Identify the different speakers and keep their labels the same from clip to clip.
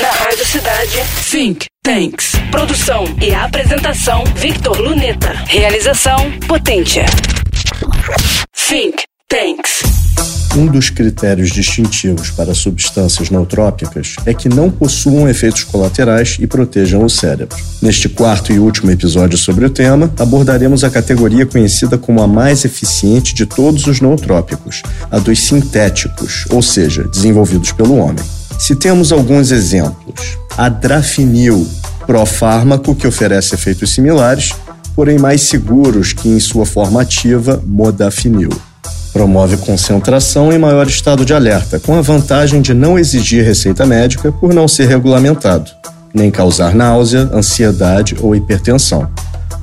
Speaker 1: Na Rádio Cidade. Think Tanks. Produção e apresentação Victor Luneta. Realização Potência. Think Tanks.
Speaker 2: Um dos critérios distintivos para substâncias nootrópicas é que não possuam efeitos colaterais e protejam o cérebro. Neste quarto e último episódio sobre o tema, abordaremos a categoria conhecida como a mais eficiente de todos os nootrópicos, a dos sintéticos, ou seja, desenvolvidos pelo homem. Citemos alguns exemplos. A Drafinil, profármaco que oferece efeitos similares, porém mais seguros que em sua forma ativa, modafinil. Promove concentração em maior estado de alerta, com a vantagem de não exigir receita médica por não ser regulamentado, nem causar náusea, ansiedade ou hipertensão,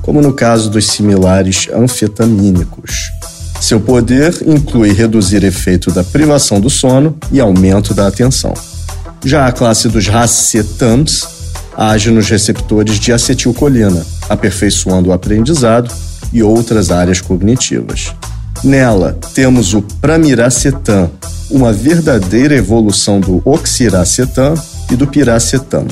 Speaker 2: como no caso dos similares anfetamínicos. Seu poder inclui reduzir efeito da privação do sono e aumento da atenção. Já a classe dos racetams age nos receptores de acetilcolina, aperfeiçoando o aprendizado e outras áreas cognitivas. Nela, temos o pramiracetam, uma verdadeira evolução do oxiracetam e do piracetam.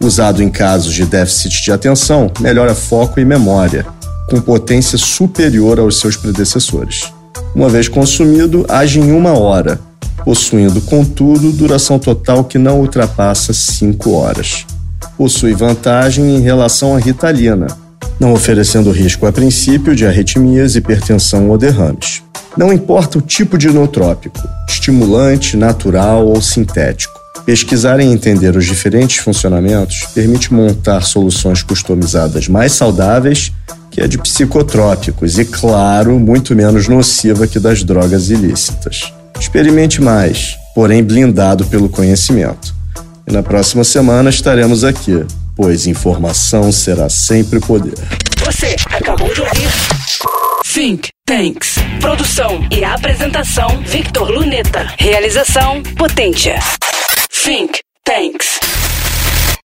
Speaker 2: Usado em casos de déficit de atenção, melhora foco e memória, com potência superior aos seus predecessores. Uma vez consumido, age em uma hora, possuindo, contudo, duração total que não ultrapassa 5 horas. Possui vantagem em relação à ritalina, não oferecendo risco a princípio de arritmias, hipertensão ou derrames. Não importa o tipo de inotrópico, estimulante, natural ou sintético. Pesquisar e entender os diferentes funcionamentos permite montar soluções customizadas mais saudáveis que a de psicotrópicos e, claro, muito menos nociva que das drogas ilícitas. Experimente mais, porém blindado pelo conhecimento. E na próxima semana estaremos aqui pois informação será sempre poder.
Speaker 1: Você acabou de ouvir Think Tanks. Produção e apresentação Victor Luneta. Realização Potência. Think